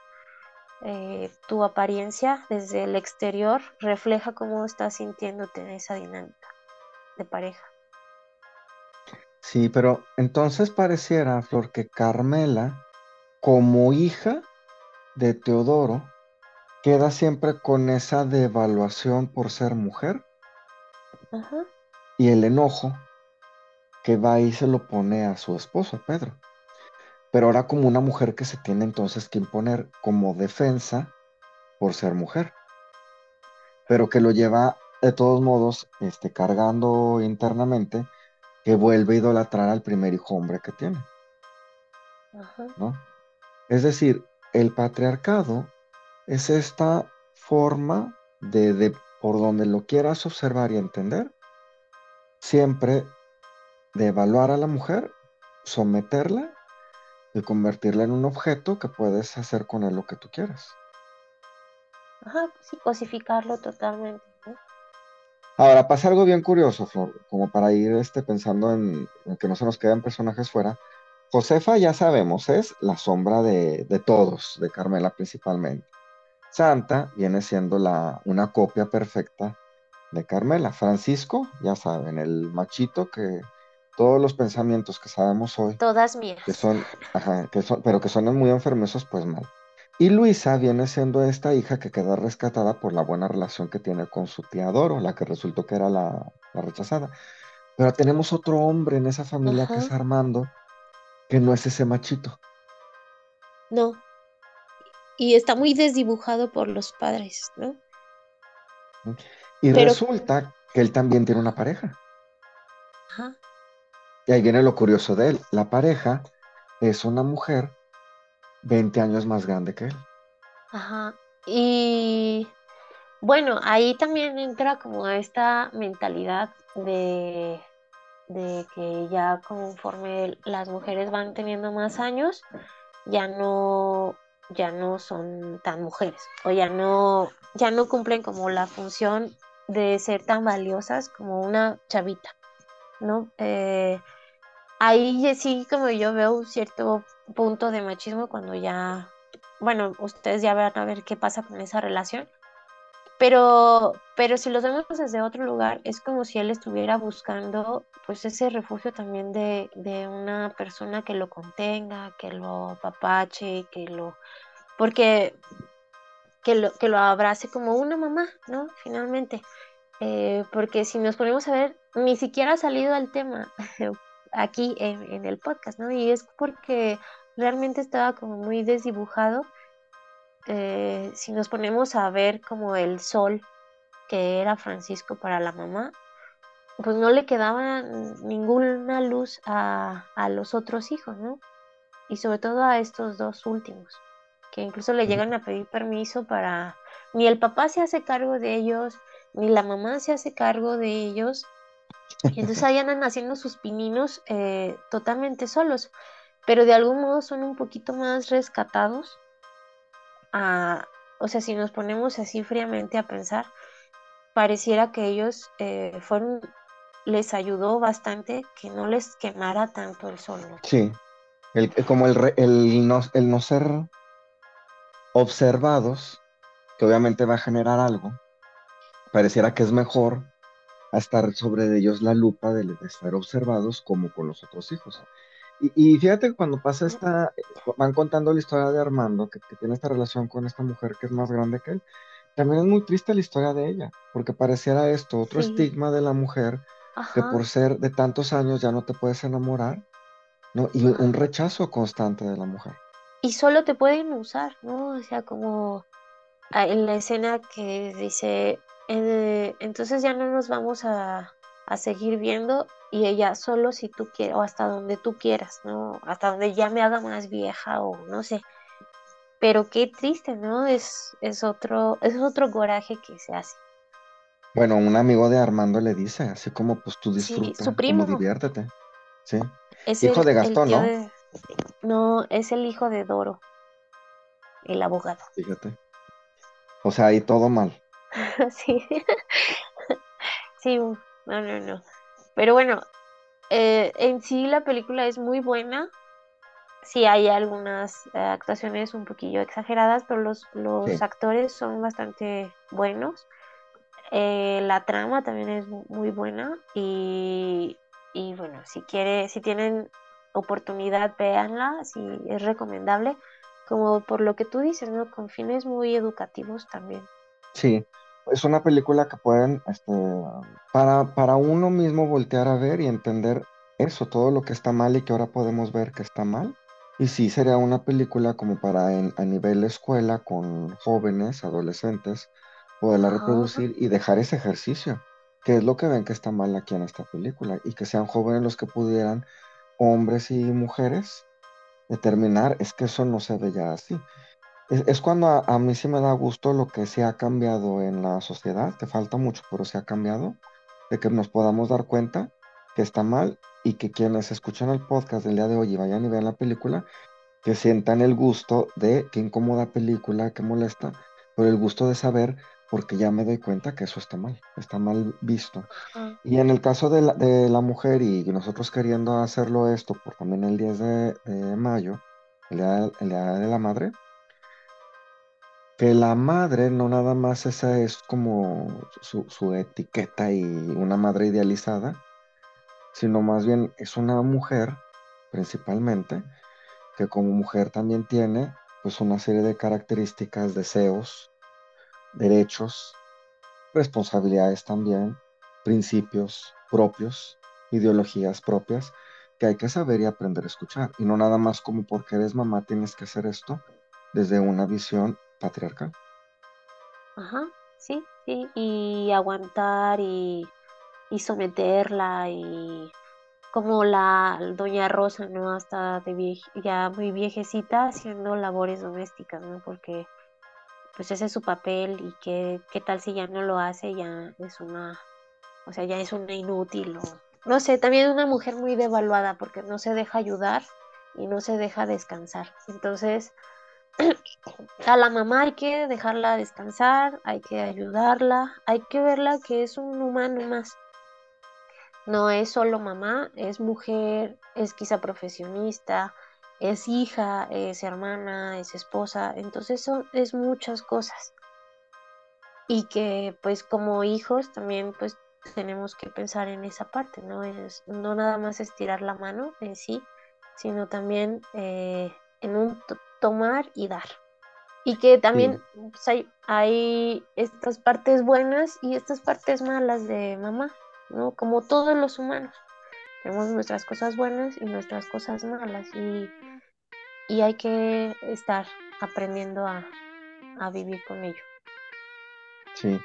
S3: eh, tu apariencia desde el exterior refleja cómo estás sintiéndote en esa dinámica de pareja.
S2: Sí, pero entonces pareciera, Flor, que Carmela, como hija de Teodoro, queda siempre con esa devaluación por ser mujer y el enojo que va y se lo pone a su esposo, Pedro. Pero ahora como una mujer que se tiene entonces que imponer como defensa por ser mujer, pero que lo lleva de todos modos este, cargando internamente que vuelve a idolatrar al primer hijo hombre que tiene. ¿no? Es decir, el patriarcado es esta forma de, de por donde lo quieras observar y entender, siempre de evaluar a la mujer, someterla y convertirla en un objeto que puedes hacer con él lo que tú quieras.
S3: Ajá, sí, cosificarlo totalmente.
S2: Ahora pasa algo bien curioso, Flor, como para ir este, pensando en, en que no se nos queden personajes fuera. Josefa, ya sabemos, es la sombra de, de todos, de Carmela principalmente. Santa viene siendo la, una copia perfecta de Carmela. Francisco, ya saben, el machito que todos los pensamientos que sabemos hoy,
S3: Todas mías.
S2: que son, ajá, que son, pero que son muy enfermizos, pues mal. Y Luisa viene siendo esta hija que queda rescatada por la buena relación que tiene con su tía Doro, la que resultó que era la, la rechazada. Pero tenemos otro hombre en esa familia que es Armando, que no es ese machito.
S3: No. Y está muy desdibujado por los padres, ¿no?
S2: Y
S3: Pero-
S2: resulta que él también tiene una pareja.
S3: Ajá.
S2: Y ahí viene lo curioso de él. La pareja es una mujer 20 años más grande que él.
S3: Ajá. Y bueno, ahí también entra como esta mentalidad de, de que ya conforme las mujeres van teniendo más años, ya no, ya no son tan mujeres, o ya no, ya no cumplen como la función de ser tan valiosas como una chavita, ¿no? Eh, ahí sí como yo veo un cierto punto de machismo cuando ya bueno, ustedes ya van a ver qué pasa con esa relación. Pero, pero si los vemos desde otro lugar, es como si él estuviera buscando pues ese refugio también de, de una persona que lo contenga, que lo apapache, que lo, porque que lo, que lo abrace como una mamá, ¿no? Finalmente. Eh, porque si nos ponemos a ver, ni siquiera ha salido el tema aquí en, en el podcast, ¿no? Y es porque realmente estaba como muy desdibujado. Eh, si nos ponemos a ver como el sol que era Francisco para la mamá, pues no le quedaba ninguna luz a, a los otros hijos, ¿no? Y sobre todo a estos dos últimos, que incluso le llegan a pedir permiso para... Ni el papá se hace cargo de ellos, ni la mamá se hace cargo de ellos. Entonces ahí andan haciendo sus pininos eh, totalmente solos pero de algún modo son un poquito más rescatados. a- o sea, si nos ponemos así fríamente a pensar, pareciera que ellos eh, fueron, les ayudó bastante que no les quemara tanto el sol.
S2: Sí. El, como el, el, no, el no ser observados, que obviamente va a generar algo, pareciera que es mejor a estar sobre ellos la lupa de, de estar observados como con los otros hijos. Y, y fíjate que cuando pasa esta, van contando la historia de Armando, que, que tiene esta relación con esta mujer que es más grande que él, también es muy triste la historia de ella, porque pareciera esto, otro
S3: Sí.
S2: estigma de la mujer, que
S3: Ajá.
S2: por ser de tantos años ya no te puedes enamorar, ¿no? Y un, rechazo constante de la mujer.
S3: Y solo te pueden usar, ¿no? O sea, como ah, en la escena que dice, eh, entonces ya no nos vamos a, a seguir viendo y ella solo si tú quieres o hasta donde tú quieras, ¿no? Hasta donde ya me haga más vieja o no sé. Pero qué triste, ¿no? Es, es otro, es otro coraje que se hace.
S2: Bueno, un amigo de Armando le dice, así como pues tú
S3: Sí,
S2: disfruta,
S3: su primo.
S2: como diviértete. Sí,
S3: Es
S2: Hijo
S3: el-
S2: de Gastón, ¿no?
S3: de- no, es el hijo de Doro, el abogado.
S2: fíjate. O sea, ahí todo mal.
S3: Sí. Sí, no, no, no. Pero bueno, eh, en sí la película es muy buena. Sí hay algunas eh, actuaciones un poquillo exageradas, pero los, los
S2: Sí.
S3: actores son bastante buenos. Eh, la trama también es mu- muy buena y, y bueno, si quiere, si tienen oportunidad, véanla, si es recomendable, como por lo que tú dices, ¿no? Con fines muy educativos también.
S2: Sí, es una película que pueden, este, para, para uno mismo voltear a ver y entender eso, todo lo que está mal y que ahora podemos ver que está mal. Y sí, sería una película como para en- a nivel escuela con jóvenes, adolescentes, poderla reproducir y dejar ese ejercicio, que es lo que ven que está mal aquí en esta película, y que sean jóvenes los que pudieran, hombres y mujeres, determinar, es que eso no se ve ya así. Es, cuando a, mí sí me da gusto lo que se ha cambiado en la sociedad, que falta mucho, pero se ha cambiado, de que nos podamos dar cuenta que está mal y que quienes escuchan el podcast del día de hoy y vayan y vean la película, que sientan el gusto de qué incómoda película, qué molesta, pero el gusto de saber porque ya me doy cuenta que eso está mal, está mal visto. Y en el caso de la, mujer y nosotros queriendo hacerlo esto por también el 10 de, mayo, el día, el día, de la madre, que la madre no nada más esa es como su, su etiqueta y una madre idealizada, sino más bien es una mujer principalmente, que como mujer también tiene pues una serie de características, deseos, derechos, responsabilidades también, principios propios, ideologías propias, que hay que saber y aprender a escuchar. Y no nada más como porque eres mamá tienes que hacer esto desde una visión patriarcal.
S3: Ajá, sí, sí, y aguantar y, y someterla y como la doña Rosa, ¿no? Hasta de ya muy viejecita haciendo labores domésticas, ¿no? Porque pues ese es su papel y qué, qué tal si ya no lo hace, ya es una, o sea, ya es una inútil o no sé, también una mujer muy devaluada porque no se deja ayudar y no se deja descansar. Entonces, a la mamá hay que dejarla descansar, hay que ayudarla, hay que verla que es un humano más. No es solo mamá, es mujer, es quizá profesionista, es hija, es hermana, es esposa, entonces son, es muchas cosas. Y que pues como hijos también pues tenemos que pensar en esa parte, ¿no? Es, no nada más estirar la mano en sí, sino también eh, en un tomar y dar. Y que también pues, hay, hay estas partes buenas y estas partes malas de mamá, ¿no? Como todos los humanos. Tenemos nuestras cosas buenas y nuestras cosas malas. Y y hay que estar aprendiendo a, vivir con ello.
S2: Sí.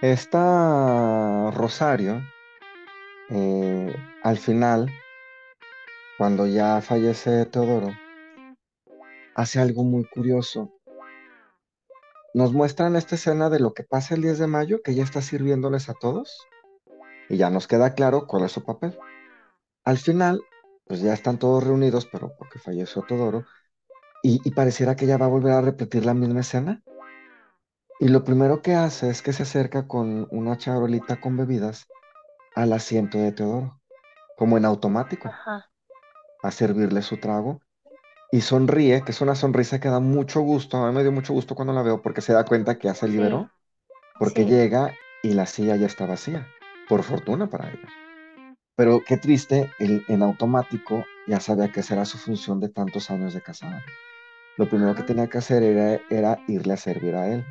S2: Esta Rosario, eh, al final, cuando ya fallece Teodoro, hace algo muy curioso. Nos muestran esta escena de lo que pasa el 10 de mayo, que ya está sirviéndoles a todos, y ya nos queda claro cuál es su papel. Al final, pues ya están todos reunidos, pero porque falleció Todoro, y, pareciera que ella va a volver a repetir la misma escena. Y lo primero que hace es que se acerca con una charolita con bebidas al asiento de Teodoro, como en automático, a servirle su trago. Y sonríe, que es una sonrisa que da mucho gusto. A mí me dio mucho gusto cuando la veo porque se da cuenta que ya se liberó. Porque llega y la silla ya está vacía. Por fortuna para ella. Pero qué triste, él en automático ya sabía que esa era su función de tantos años de casada. Lo primero que tenía que hacer era, era irle a servir a él.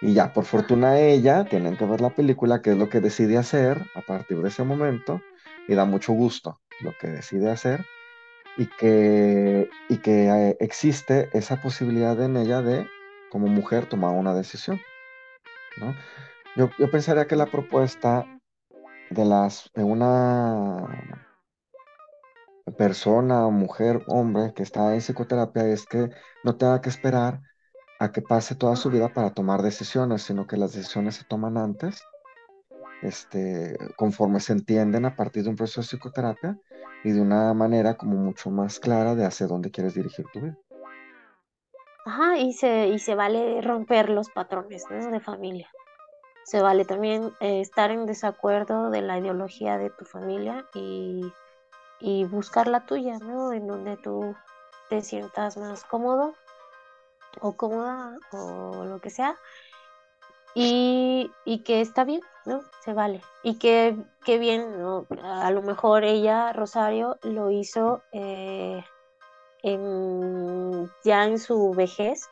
S2: Y ya, por fortuna ella, tienen que ver la película, que es lo que decide hacer a partir de ese momento, y da mucho gusto lo que decide hacer, y que, y que eh, existe esa posibilidad en ella de, como mujer, tomar una decisión. ¿no? Yo, yo pensaría que la propuesta de las de una persona, mujer, hombre que está en psicoterapia es que no tenga que esperar a que pase toda su vida para tomar decisiones, sino que las decisiones se toman antes, este, conforme se entienden a partir de un proceso de psicoterapia y de una manera como mucho más clara de hacia dónde quieres dirigir tu vida.
S3: Ajá, y se, y se vale romper los patrones de familia se vale también eh, estar en desacuerdo de la ideología de tu familia y, buscar la tuya, ¿no? En donde tú te sientas más cómodo o cómoda o lo que sea. Y, que está bien, ¿no? Se vale. Y que, bien, ¿no? A lo mejor ella, Rosario, lo hizo eh, ya en su vejez,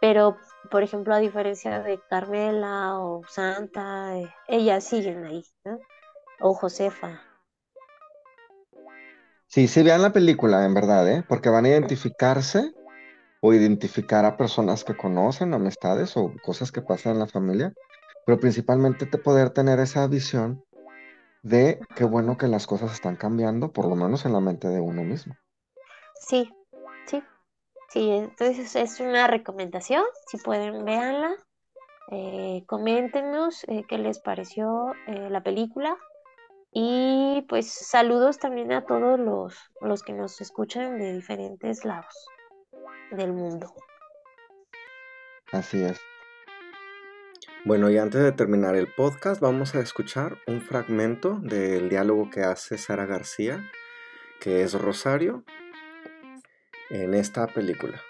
S3: pero por ejemplo, a diferencia de Carmela o Santa, eh, ellas siguen ahí, ¿no? O Josefa.
S2: Sí, sí vean la película, en verdad, ¿eh? Porque van a identificarse o identificar a personas que conocen, amistades o cosas que pasan en la familia, pero principalmente te poder tener esa visión de qué bueno que las cosas están cambiando, por lo menos en la mente de uno mismo.
S3: Sí, sí, Sí, entonces es una recomendación. Si pueden, véanla. Eh, coméntenos eh, qué les pareció eh, la película. Y pues saludos también a todos los, los que nos escuchan de diferentes lados del mundo.
S2: Así es.
S4: Bueno, y antes de terminar el podcast, vamos a escuchar un fragmento del diálogo que hace Sara García, que es Rosario, en esta película.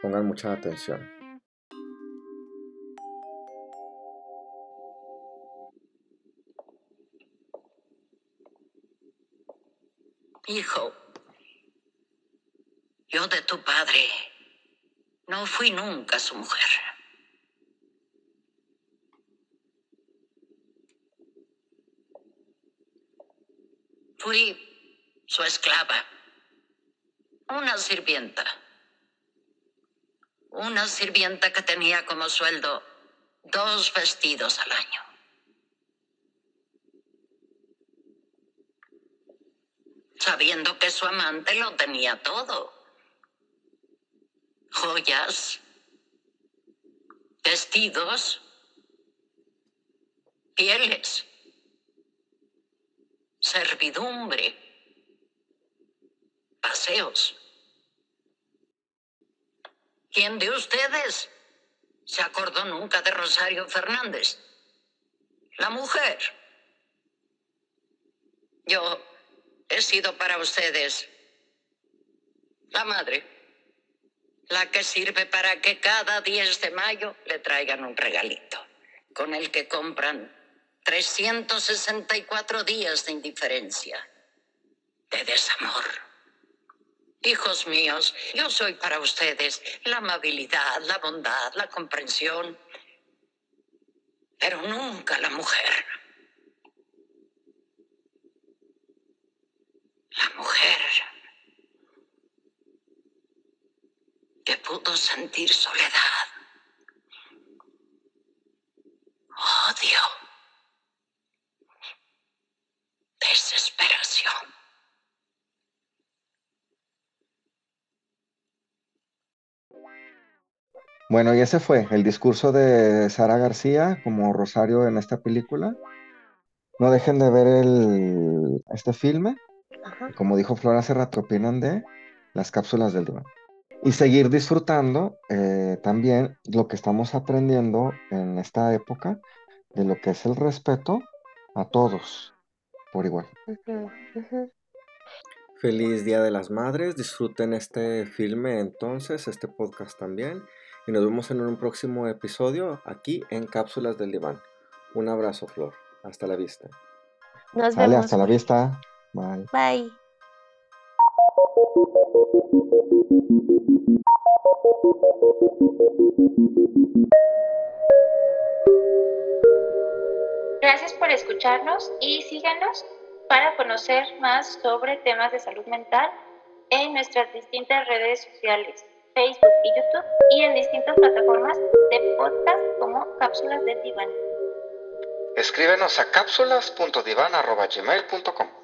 S4: Pongan mucha atención.
S5: Hijo, yo de tu padre no fui nunca su mujer. Fui su esclava, una sirvienta. Una sirvienta que tenía como sueldo dos vestidos al año. Sabiendo que su amante lo tenía todo. Joyas, vestidos, pieles servidumbre, paseos. ¿Quién de ustedes se acordó nunca de Rosario Fernández? La mujer. Yo he sido para ustedes la madre, la que sirve para que cada 10 de mayo le traigan un regalito, con el que compran 364 días de indiferencia, de desamor. Hijos míos, yo soy para ustedes la amabilidad, la bondad, la comprensión, pero nunca la mujer. La mujer que pudo sentir soledad, odio desesperación.
S2: Bueno, y ese fue el discurso de Sara García como Rosario en esta película. No dejen de ver el, este filme. Como dijo Flora hace rato, opinan de las cápsulas del diván. Y seguir disfrutando eh, también lo que estamos aprendiendo en esta época de lo que es el respeto a todos, por igual.
S4: Feliz Día de las Madres, disfruten este filme entonces, este podcast también, y nos vemos en un próximo episodio aquí en Cápsulas del Diván. Un abrazo, Flor. Hasta la vista.
S3: Nos
S2: Vale,
S3: vemos.
S2: hasta la vista. Bye.
S3: Bye.
S1: Gracias por escucharnos y síganos para conocer más sobre temas de salud mental en nuestras distintas redes sociales, Facebook y YouTube, y en distintas plataformas de podcast como Cápsulas del Diván.
S6: Escríbenos a cápsulas.divan.gmail.com